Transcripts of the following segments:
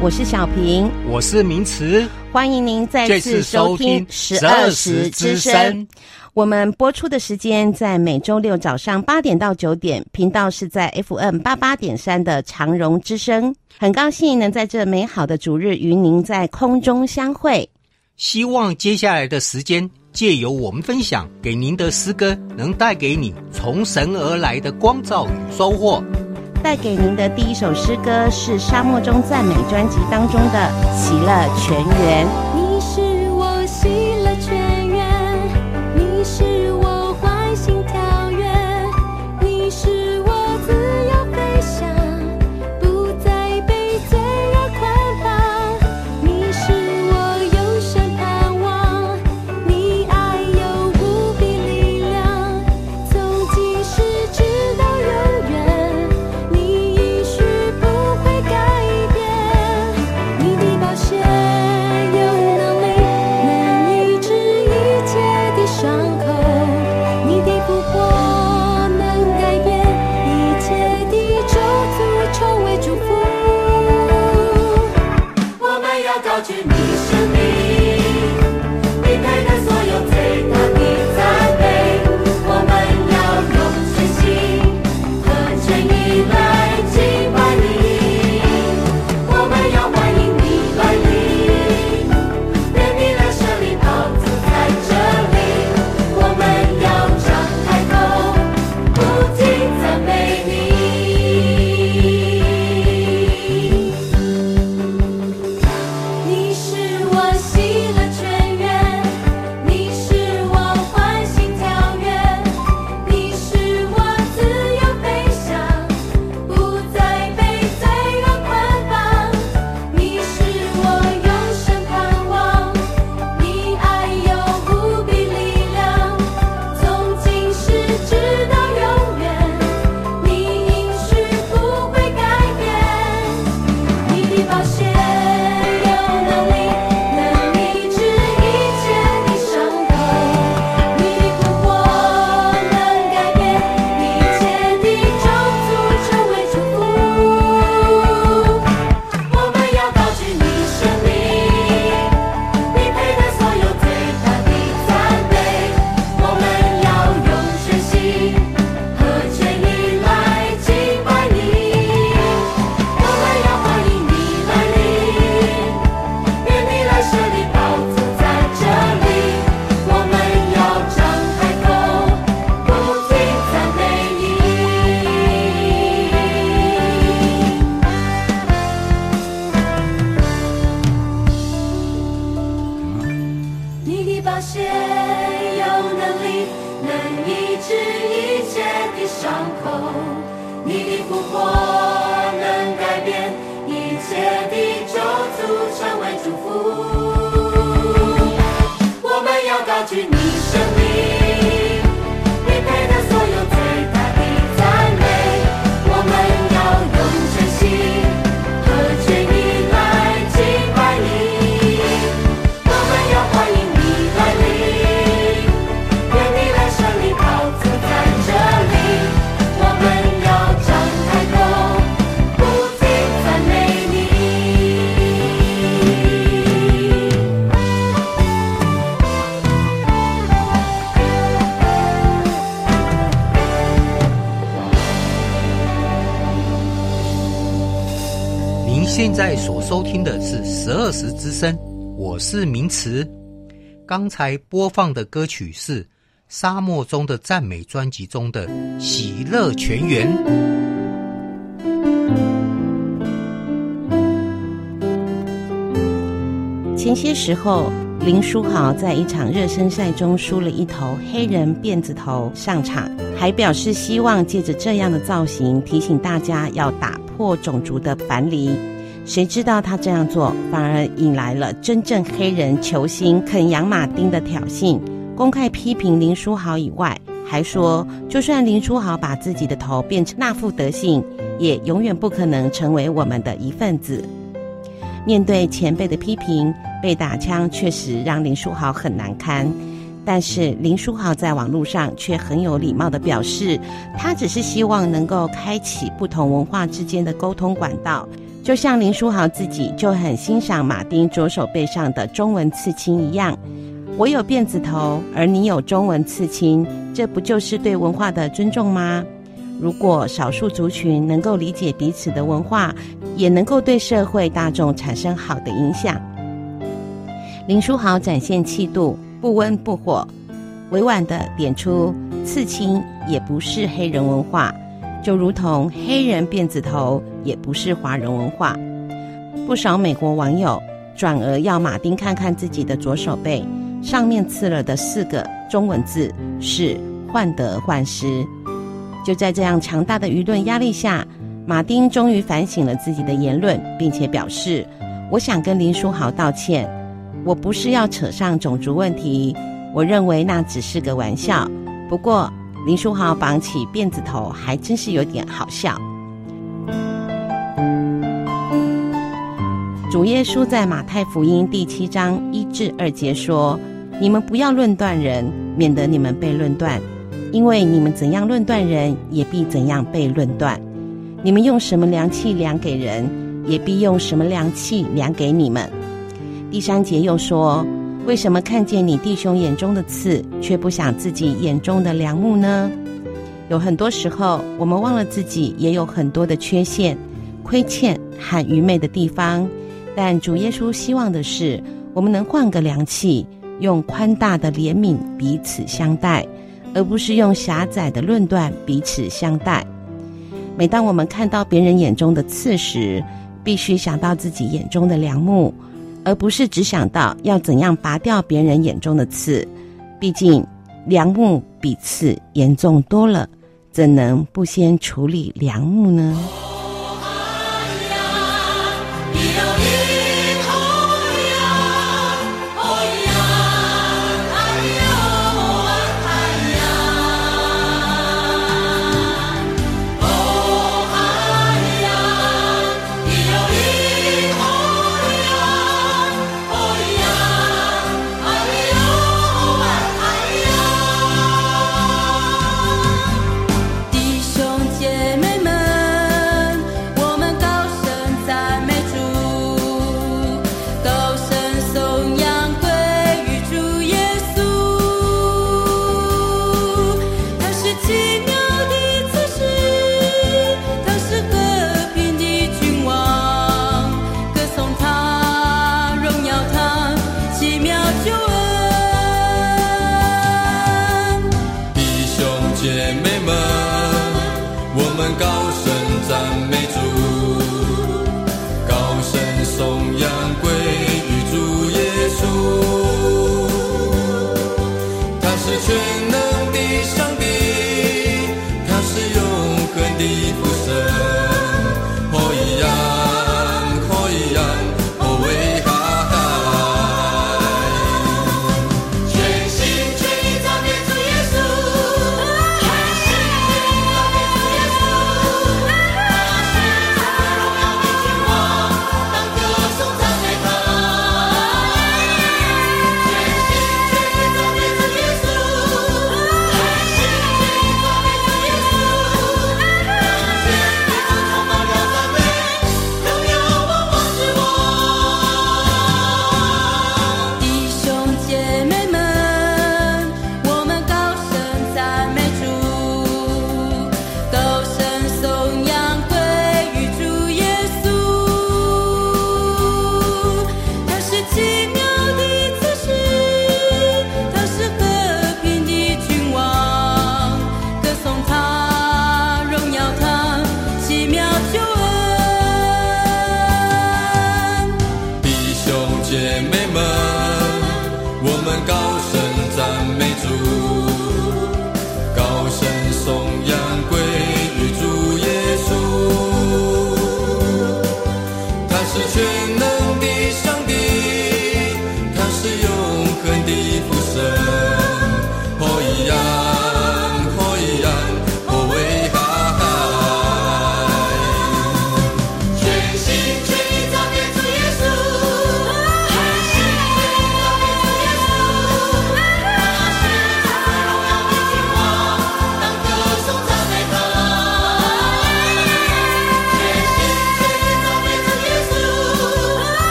我是小平，我是明慈，欢迎您再次收听十二时之声。我们播出的时间在每周六早上八点到九点，频道是在 FM 八八点三的长荣之声。很高兴能在这美好的主日与您在空中相会。希望接下来的时间，借由我们分享给您的诗歌，能带给你从神而来的光照与收获。带给您的第一首诗歌是《沙漠中赞美》专辑当中的《喜乐泉源》。收听的是十二时之声，我是明慈。刚才播放的歌曲是《沙漠中的赞美》专辑中的《喜乐泉源》。前些时候，林书豪在一场热身赛中梳了一头黑人辫子头上场，还表示希望借着这样的造型提醒大家要打破种族的藩篱。谁知道他这样做，反而引来了真正黑人球星肯扬马丁的挑衅，公开批评林书豪以外，还说就算林书豪把自己的头变成那副德性，也永远不可能成为我们的一份子。面对前辈的批评，被打枪确实让林书豪很难堪，但是林书豪在网络上却很有礼貌地表示，他只是希望能够开启不同文化之间的沟通管道。就像林书豪自己就很欣赏马丁左手背上的中文刺青一样，我有辫子头，而你有中文刺青，这不就是对文化的尊重吗？如果少数族群能够理解彼此的文化，也能够对社会大众产生好的影响。林书豪展现气度，不温不火，委婉的点出刺青也不是黑人文化。就如同黑人辫子头也不是华人文化，不少美国网友转而要马丁看看自己的左手背，上面刺了的四个中文字是“患得患失”。就在这样强大的舆论压力下，马丁终于反省了自己的言论，并且表示：“我想跟林书豪道歉，我不是要扯上种族问题，我认为那只是个玩笑。不过。”林书豪绑起辫子头，还真是有点好笑。主耶稣在马太福音第七章一至二节说：“你们不要论断人，免得你们被论断，因为你们怎样论断人，也必怎样被论断。你们用什么量器量给人，也必用什么量器量给你们。”第三节又说：“为什么看见你弟兄眼中的刺，却不想自己眼中的梁木呢？”有很多时候，我们忘了自己也有很多的缺陷、亏欠和愚昧的地方。但主耶稣希望的是，我们能换个良气，用宽大的怜悯彼此相待，而不是用狭窄的论断彼此相待。每当我们看到别人眼中的刺时，必须想到自己眼中的梁木。而不是只想到要怎样拔掉别人眼中的刺，毕竟梁木比刺严重多了，怎能不先处理梁木呢？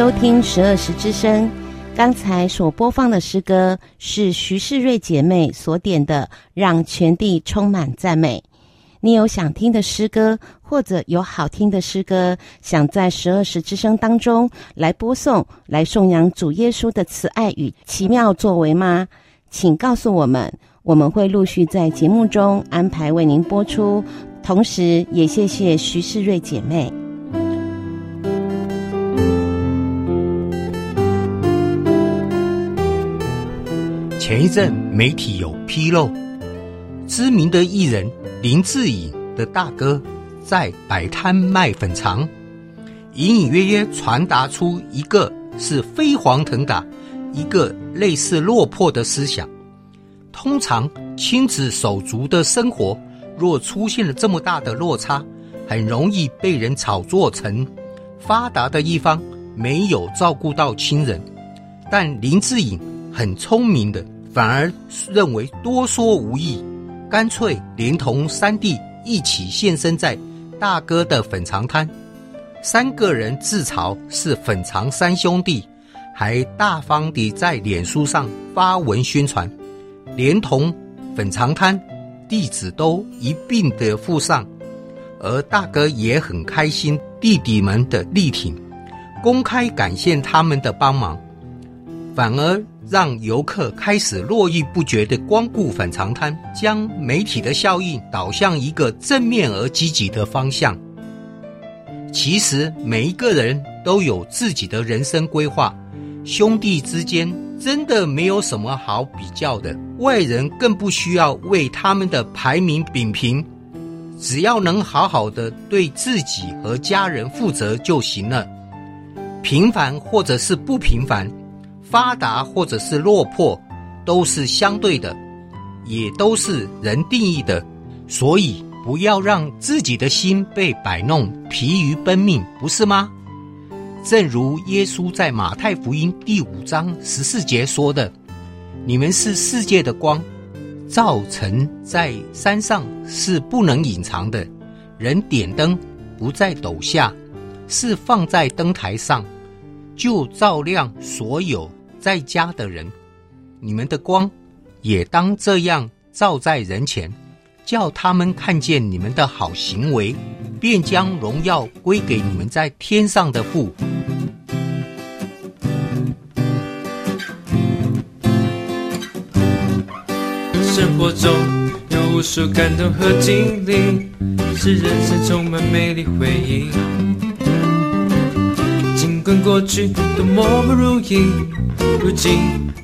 收听十二时之声。刚才所播放的诗歌是徐世瑞姐妹所点的《让全地充满赞美》。你有想听的诗歌，或者有好听的诗歌，想在十二时之声当中来播送，来颂扬主耶稣的慈爱与奇妙作为吗？请告诉我们，我们会陆续在节目中安排为您播出。同时，也谢谢徐世瑞姐妹。前一阵媒体有披露，知名的艺人林志颖的大哥在摆摊卖粉肠，隐隐约约传达出一个是飞黄腾达，一个类似落魄的思想。通常亲子手足的生活，若出现了这么大的落差，很容易被人炒作成发达的一方没有照顾到亲人。但林志颖很聪明的。反而认为多说无益，干脆连同三弟一起现身在大哥的粉肠摊，三个人自嘲是粉肠三兄弟，还大方地在脸书上发文宣传，连同粉肠摊地址都一并的附上，而大哥也很开心弟弟们的力挺，公开感谢他们的帮忙，反而。让游客开始络绎不绝地光顾粉肠滩，将媒体的效应导向一个正面而积极的方向。其实每一个人都有自己的人生规划，兄弟之间真的没有什么好比较的，外人更不需要为他们的排名比拼，只要能好好的对自己和家人负责就行了。平凡或者是不平凡。发达或者是落魄，都是相对的，也都是人定义的，所以不要让自己的心被摆弄，疲于奔命，不是吗？正如耶稣在马太福音第五章十四节说的：“你们是世界的光，照成在山上是不能隐藏的。人点灯不在斗下，是放在灯台上，就照亮所有。”在家的人，你们的光也当这样照在人前，叫他们看见你们的好行为，便将荣耀归给你们在天上的父。生活中有无数感动和经历，使人生充满美丽回忆。过去多么不如意。如今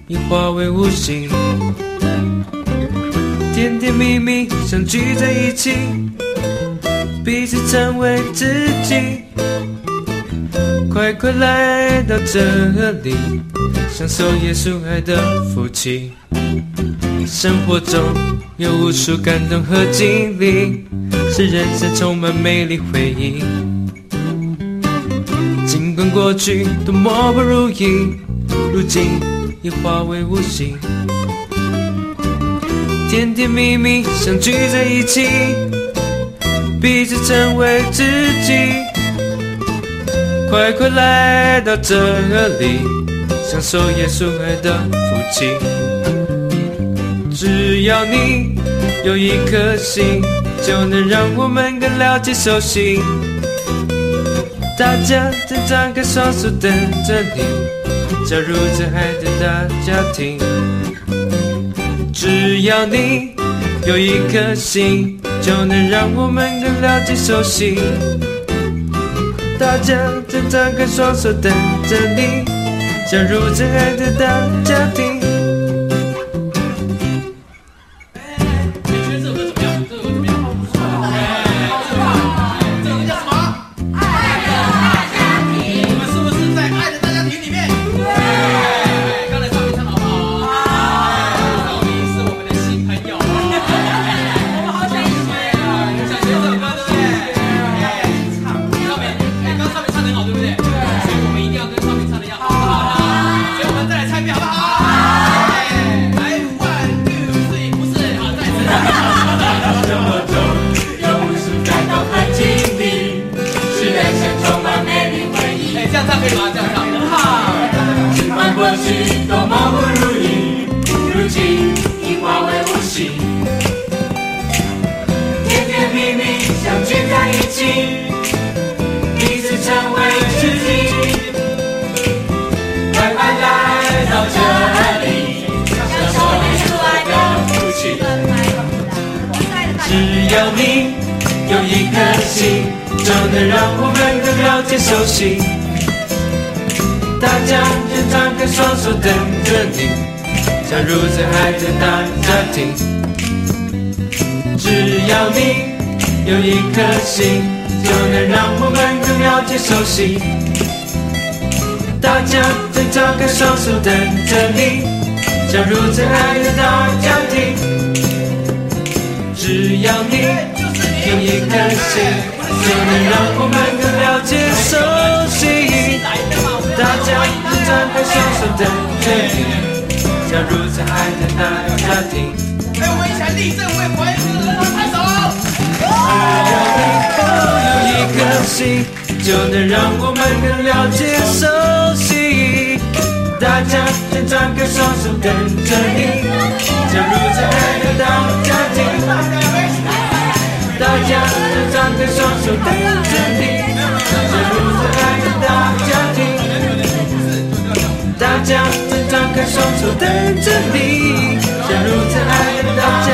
已化为无形，甜甜蜜蜜相聚在一起，彼此成为知己。快快来到这里，享受耶稣爱的福气。生活中有无数感动和经历，使人生充满美丽回忆。过去多么不如意。如今已化为无形，甜甜蜜蜜相聚在一起，彼此成为知己。快快来到这里，享受耶稣爱的福气。只要你有一颗心，就能让我们更了解、熟悉。大家正张开双手等着你。加入这爱的大家庭，只要你有一颗心，就能让我们更了解、熟悉。大家正张开双手等着你，加入这爱的大家庭。一起，彼此成为知己。快快来到这里，享受你主爱的福气。只要你有一颗心，就能让我们更了解、熟悉。大家就张开双手等着你，加入这爱的大家庭。只要你有一颗心，就能让我们更了解、熟悉。大家就张开双手等着你，加入这爱的大家庭。只要你有一颗心，就能让我们更了解、熟悉。大家都张开双手等着你，加入这爱的大家庭。哎，我们一起来立正，为怀孕拍手。只要你有一颗心，就能让我们更了解、熟悉。大家都张开双手等着你，加入这爱的大家庭。大家都张开双手等着你，加入这爱的大家庭。大家正张开双手等着你，加入这爱的大家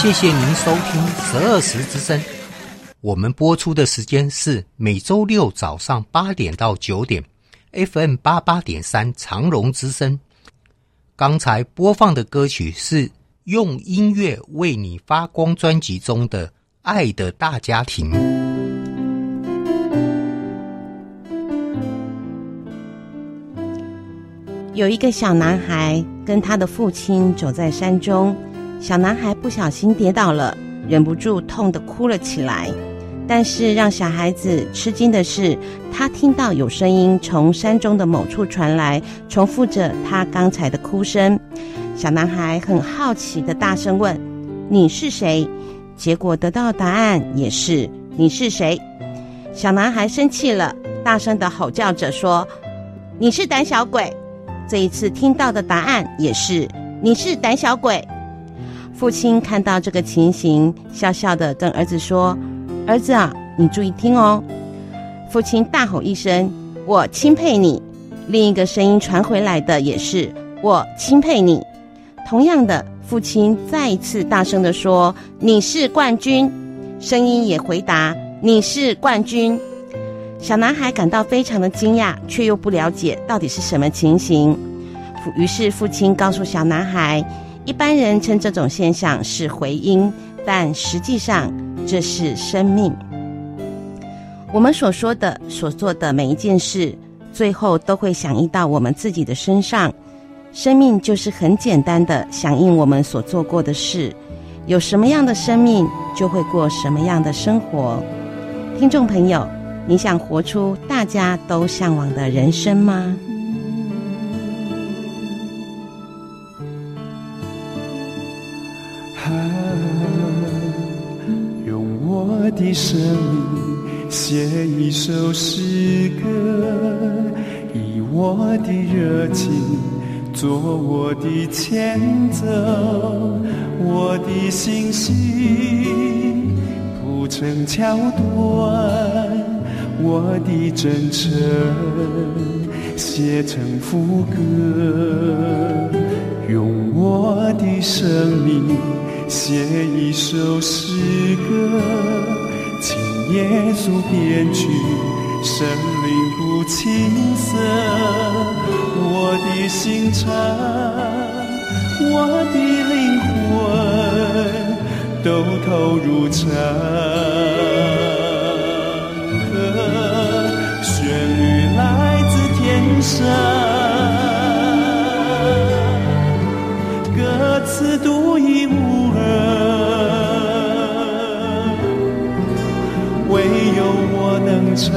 谢谢您收听十二时之声，我们播出的时间是每周六早上八点到九点，FM 八八点三长荣之声。刚才播放的歌曲是《用音乐为你发光》专辑中的《爱的大家庭》。有一个小男孩跟他的父亲走在山中，小男孩不小心跌倒了，忍不住痛得哭了起来。但是让小孩子吃惊的是，他听到有声音从山中的某处传来，重复着他刚才的哭声。小男孩很好奇地大声问：“你是谁？”结果得到答案也是：“你是谁？”小男孩生气了，大声地吼叫着说：“你是胆小鬼！”这一次听到的答案也是：“你是胆小鬼。”父亲看到这个情形，笑笑的跟儿子说：“儿子啊，你注意听哦。”父亲大吼一声：“我钦佩你！”另一个声音传回来的也是：“我钦佩你。”同样的，父亲再一次大声的说：“你是冠军。”声音也回答：“你是冠军。”小男孩感到非常的惊讶，却又不了解到底是什么情形。于是父亲告诉小男孩，一般人称这种现象是回音，但实际上这是生命。我们所说的、所做的每一件事，最后都会响应到我们自己的身上。生命就是很简单的响应我们所做过的事，有什么样的生命，就会过什么样的生活。听众朋友。你想活出大家都向往的人生吗？的生命写一首诗歌，以我的热情做我的前奏，我的心性铺成桥段。我的真诚写成副歌，用我的生命写一首诗歌，耶稣编曲，生灵不青涩，我的心肠，我的灵魂都投入唱。上唱，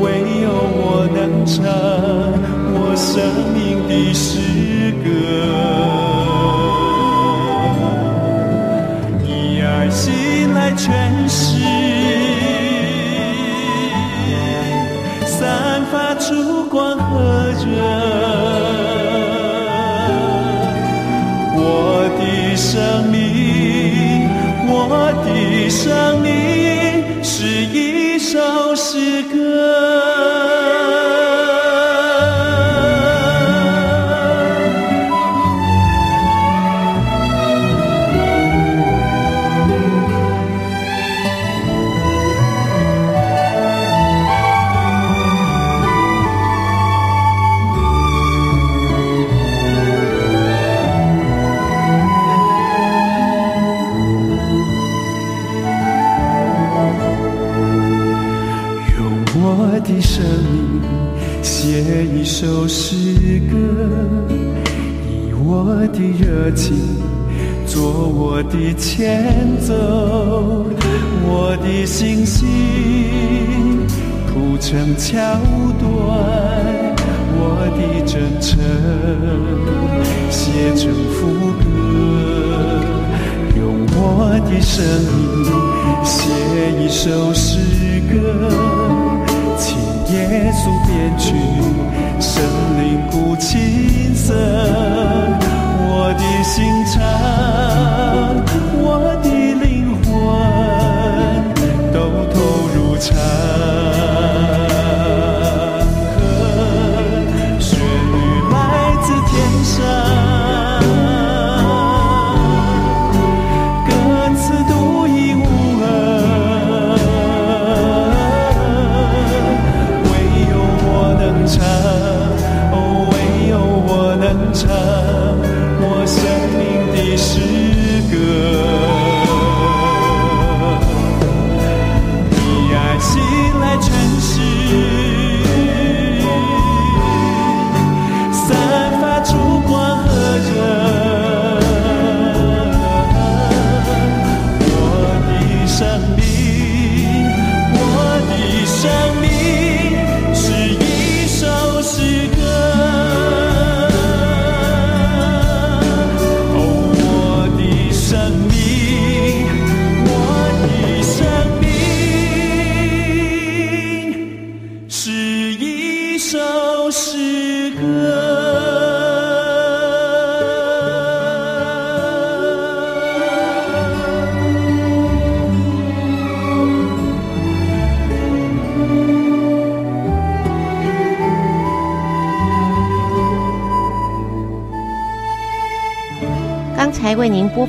唯有我能唱我生命的诗歌，你爱心来全前走，我的心情谱成桥段，我的真诚写成副歌，用我的声音写一首诗歌，请耶稣编曲。神灵古琴瑟，我的心肠，我的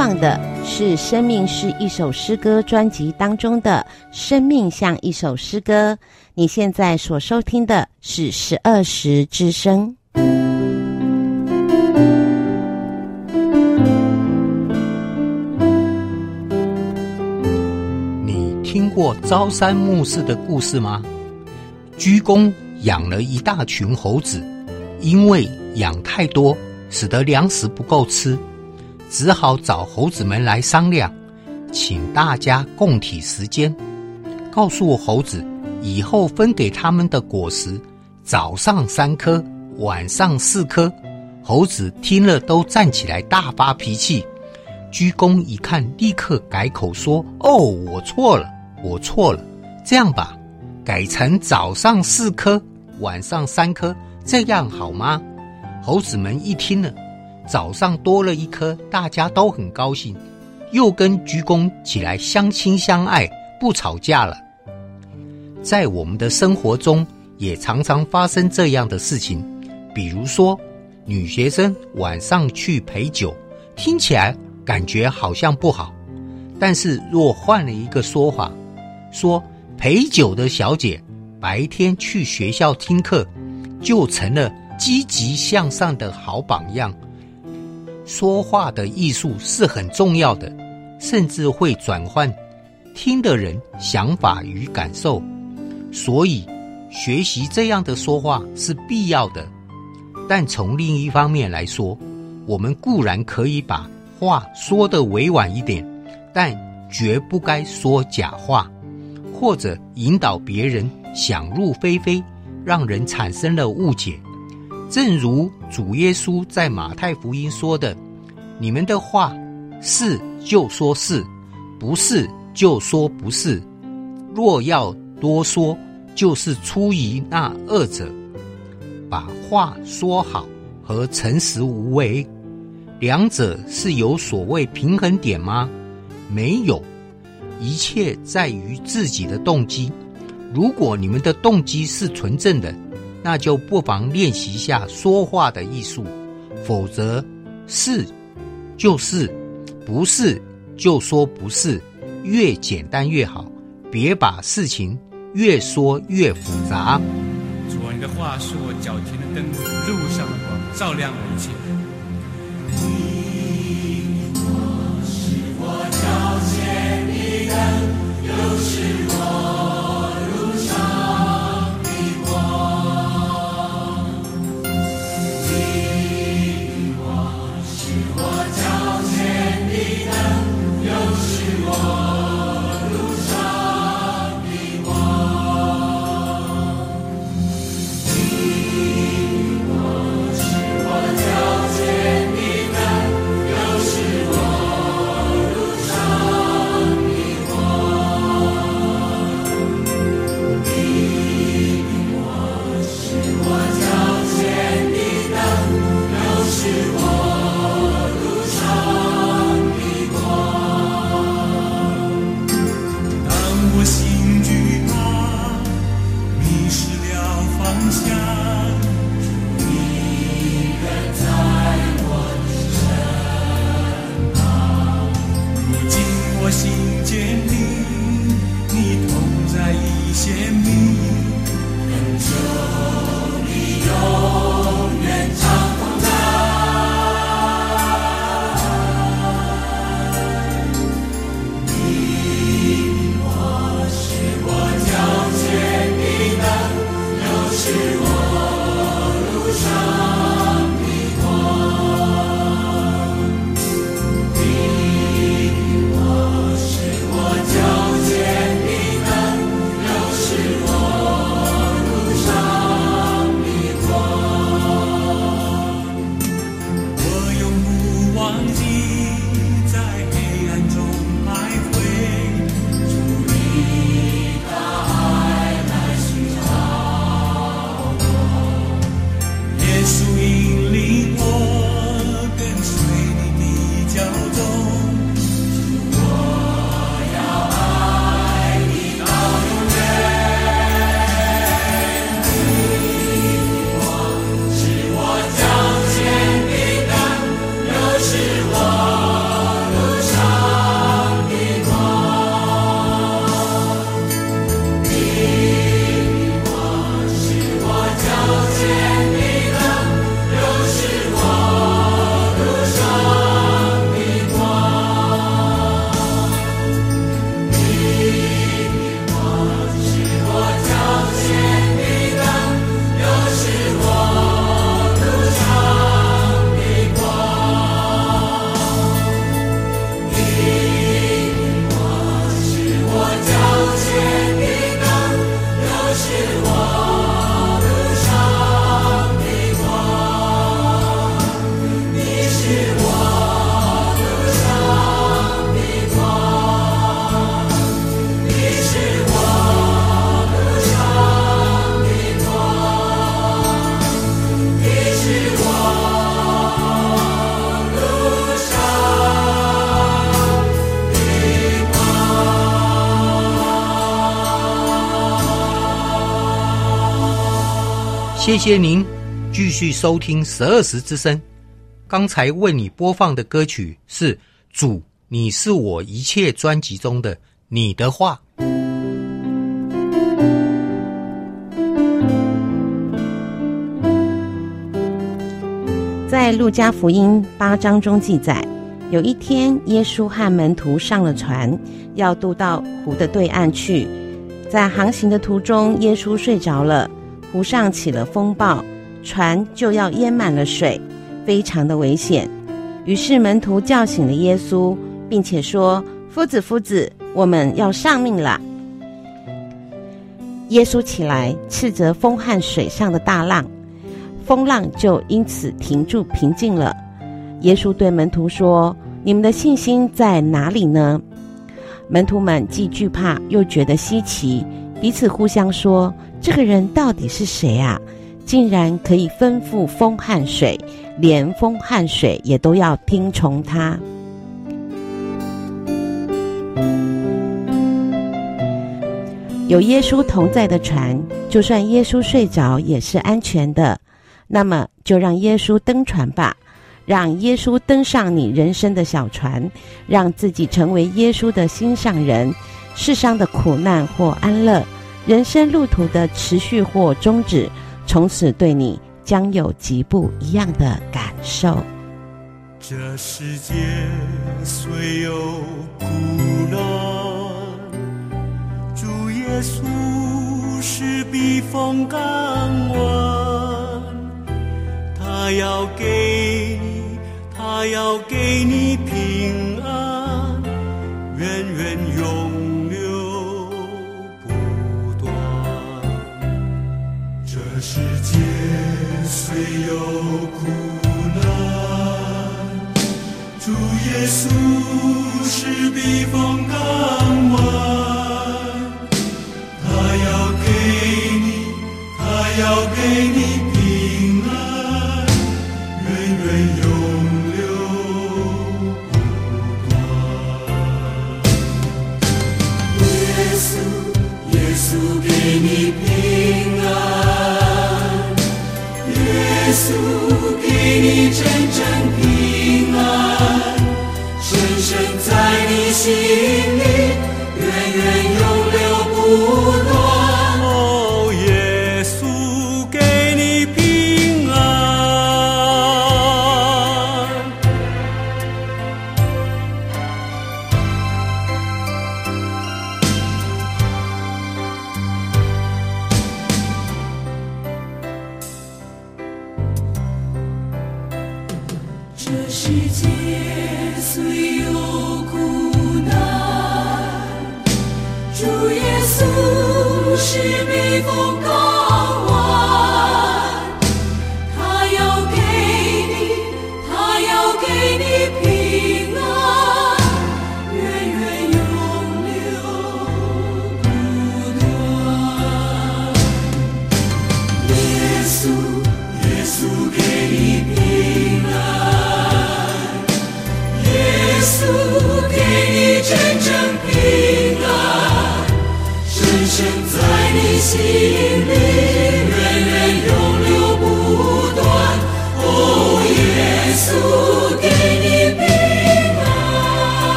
放的是《生命是一首诗歌》专辑当中的《生命像一首诗歌》。你现在所收听的是十二时之声。你听过朝三暮四的故事吗？居公养了一大群猴子，因为养太多，使得粮食不够吃。只好找猴子们来商量，请大家共体时间，告诉猴子以后分给他们的果实，早上三颗，晚上四颗。猴子听了都站起来大发脾气。鞠躬一看，立刻改口说：“哦，我错了，我错了。这样吧，改成早上四颗，晚上三颗，这样好吗？”猴子们一听了。早上多了一颗，大家都很高兴，又跟鞠躬起来相亲相爱，不吵架了。在我们的生活中，也常常发生这样的事情，比如说，女学生晚上去陪酒，听起来感觉好像不好，但是若换了一个说法，说陪酒的小姐白天去学校听课，就成了积极向上的好榜样。说话的艺术是很重要的，甚至会转换听的人想法与感受，所以学习这样的说话是必要的。但从另一方面来说，我们固然可以把话说得委婉一点，但绝不该说假话，或者引导别人想入非非，让人产生了误解。正如主耶稣在马太福音说的：“你们的话是就说是，不是就说不是。若要多说，就是出于那恶者。把话说好和诚实无为，两者是有所谓平衡点吗？没有。一切在于自己的动机。如果你们的动机是纯正的，那就不妨练习一下说话的艺术。否则，是就是，不是就说不是，越简单越好。别把事情越说越复杂。主啊，你的话是我脚前的灯，路上的光，照亮我一切。你我是我脚前的灯，谢谢您继续收听十二时之声。刚才为你播放的歌曲是《主，你是我一切》专辑中的《你的话》。在路加福音八章中记载，有一天，耶稣和门徒上了船，要渡到湖的对岸去。在航行的途中，耶稣睡着了，湖上起了风暴，船就要淹满了水，非常的危险。于是门徒叫醒了耶稣，并且说：“夫子，夫子，我们要丧命了。”耶稣起来，斥责风和水上的大浪。风浪就因此停住，平静了。耶稣对门徒说：“你们的信心在哪里呢？”门徒们既惧怕又觉得稀奇，彼此互相说：“这个人到底是谁啊？竟然可以吩咐风和水，连风和水也都要听从他。”有耶稣同在的船，就算耶稣睡着也是安全的。那么，就让耶稣登船吧，让耶稣登上你人生的小船，让自己成为耶稣的心上人。世上的苦难或安乐，人生路途的持续或终止，从此对你将有极不一样的感受。这世界虽有苦难，主耶稣是避风港湾，他要给你，他要给你平安，在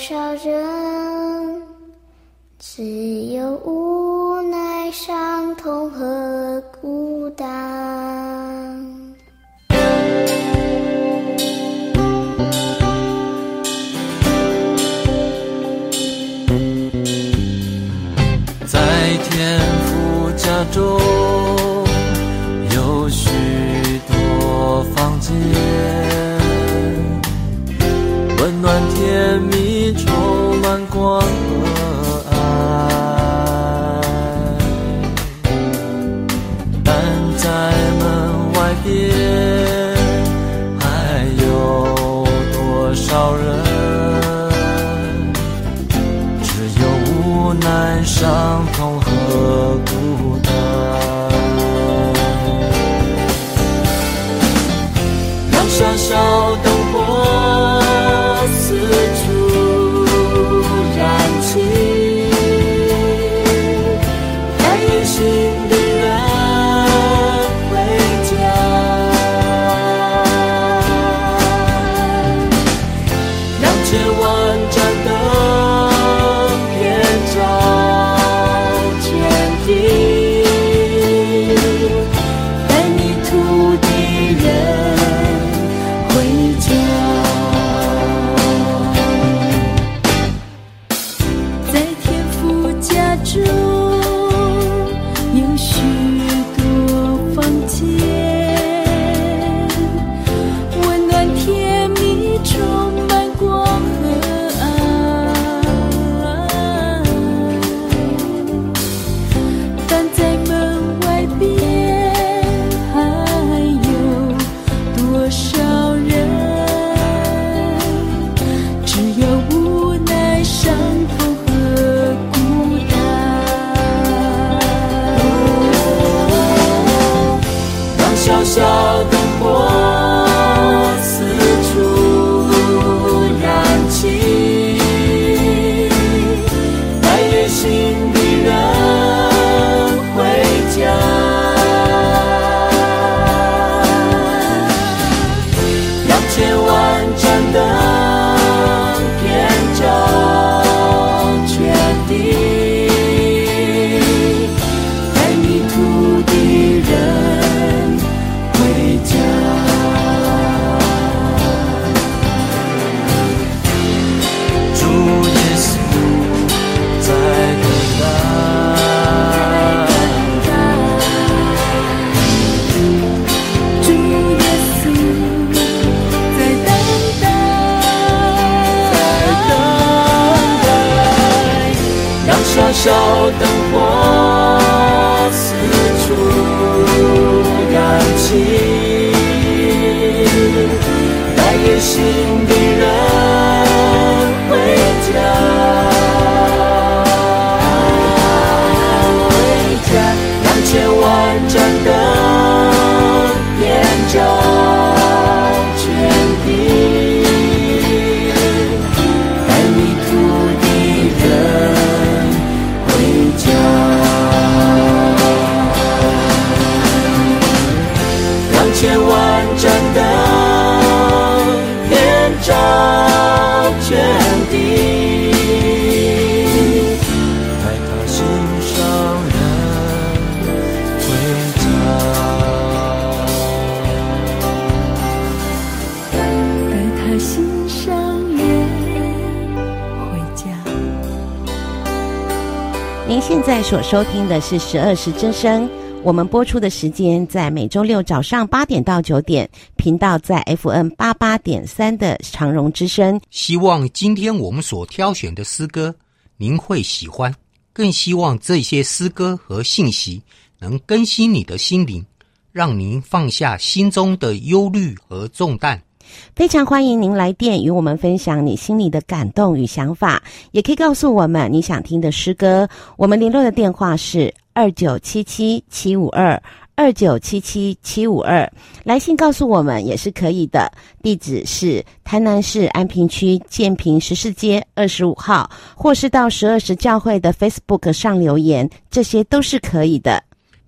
少人，只有我所收听的是十二时之声，我们播出的时间在每周六早上八点到九点，频道在 FM 八八点三的长荣之声。希望今天我们所挑选的诗歌您会喜欢，更希望这些诗歌和信息能更新你的心灵，让您放下心中的忧虑和重担。非常欢迎您来电与我们分享你心里的感动与想法，也可以告诉我们你想听的诗歌。我们联络的电话是二九七七七五二二九七七七五二，来信告诉我们也是可以的。地址是台南市安平区建平十四街二十五号，或是到十二时教会的 Facebook 上留言，这些都是可以的。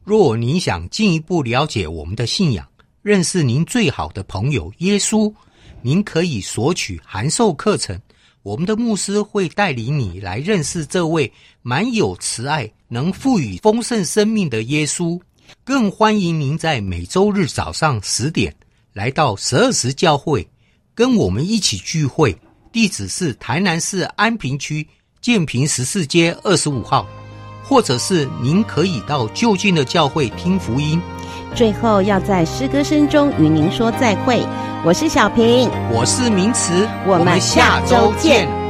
若你想进一步了解我们的信仰，认识您最好的朋友耶稣，您可以索取函授课程。我们的牧师会带领你来认识这位满有慈爱、能赋予丰盛生命的耶稣。更欢迎您在每周日早上十点来到十二时教会，跟我们一起聚会。地址是台南市安平区建平十四街二十五号，或者是您可以到就近的教会听福音。最后要在诗歌声中与您说再会，我是小平，我是明慈，我们下周见。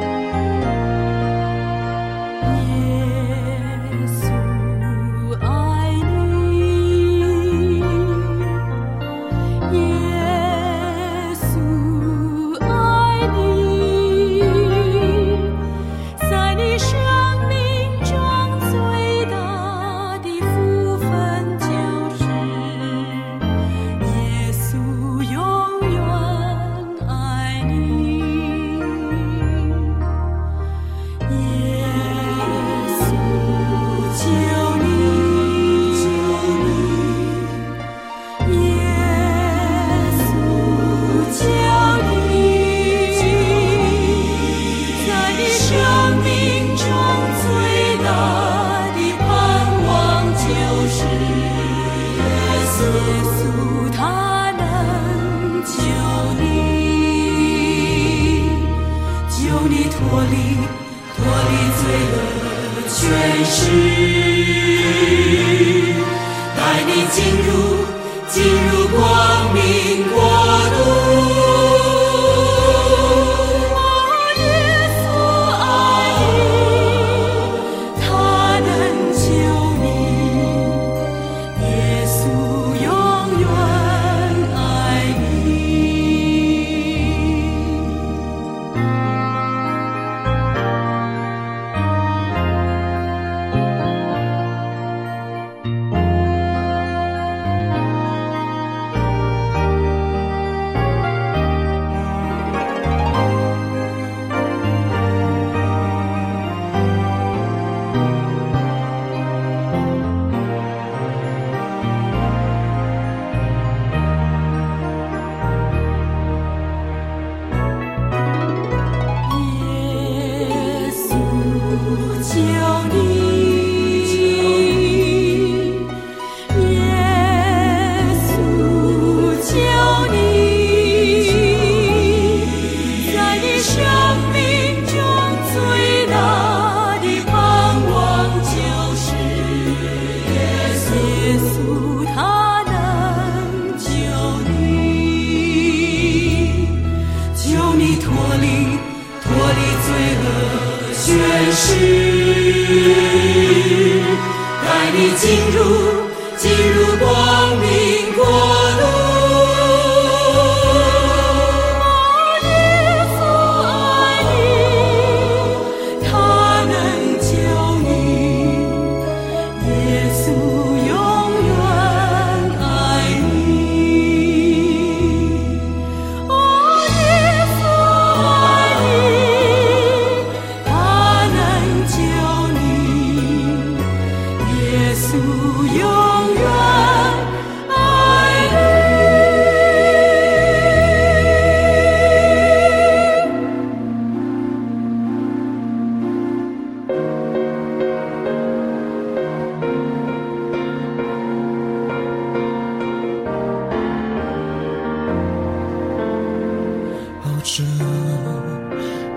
这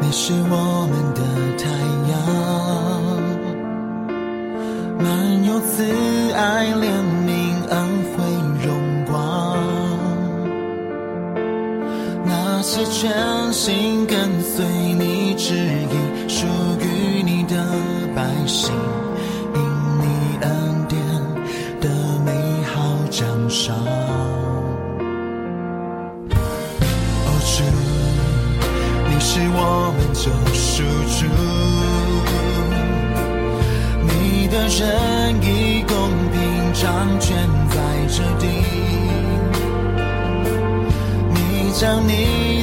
你是我们的太阳，满有慈爱、怜悯、恩惠、荣光，那些全心跟随你，指引属于你的百姓。的人以公平掌权在这地，你将你。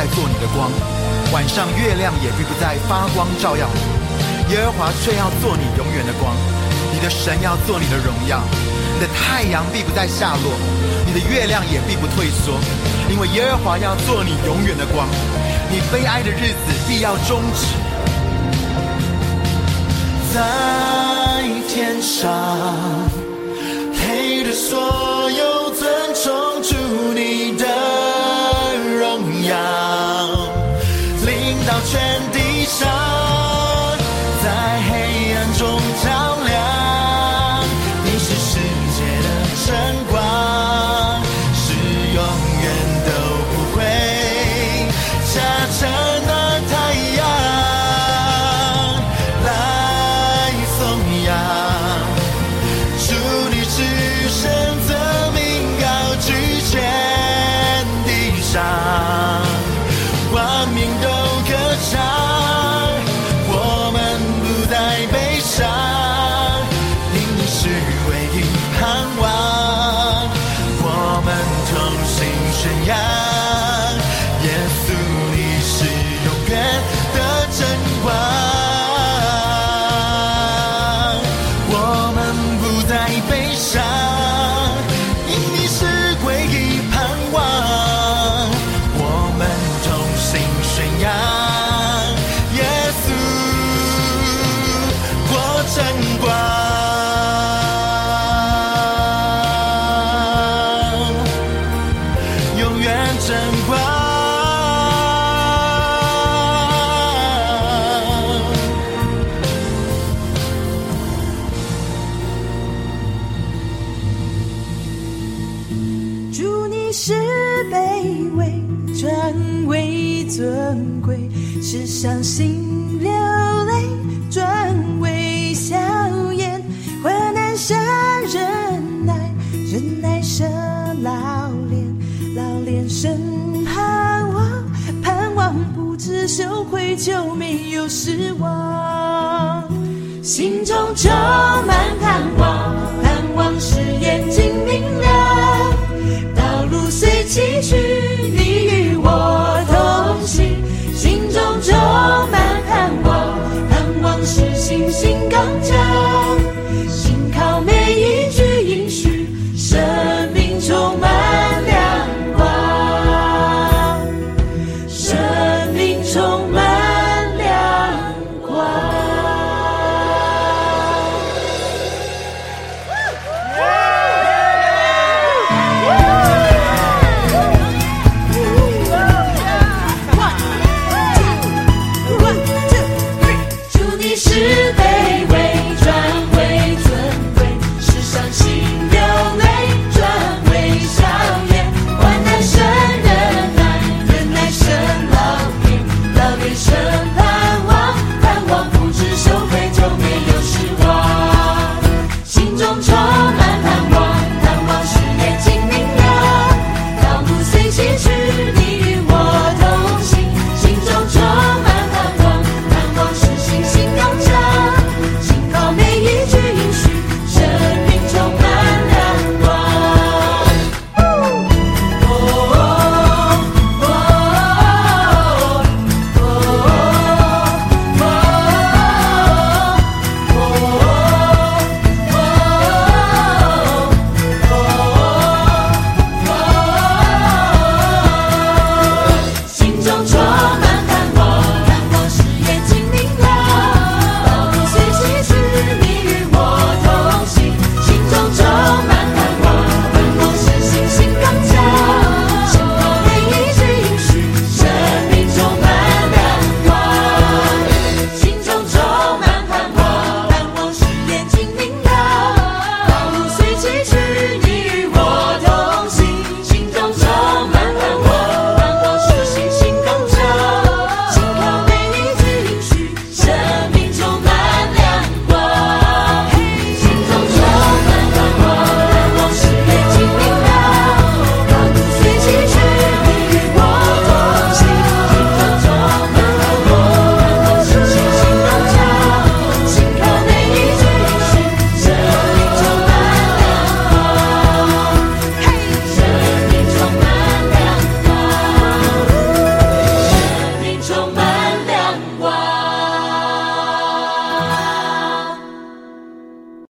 在做你的光，晚上月亮也必不再发光照耀你，耶和华却要做你永远的光，你的神要做你的荣耀，你的太阳必不再下落，你的月亮也必不退缩，因为耶和华要做你永远的光，你悲哀的日子必要终止。在天上，配着所有尊崇主你的。要领导全地上。就没有失望心中充满盼望盼望使眼睛明亮道路虽崎岖你与我同行心中充满盼望盼望使信心更强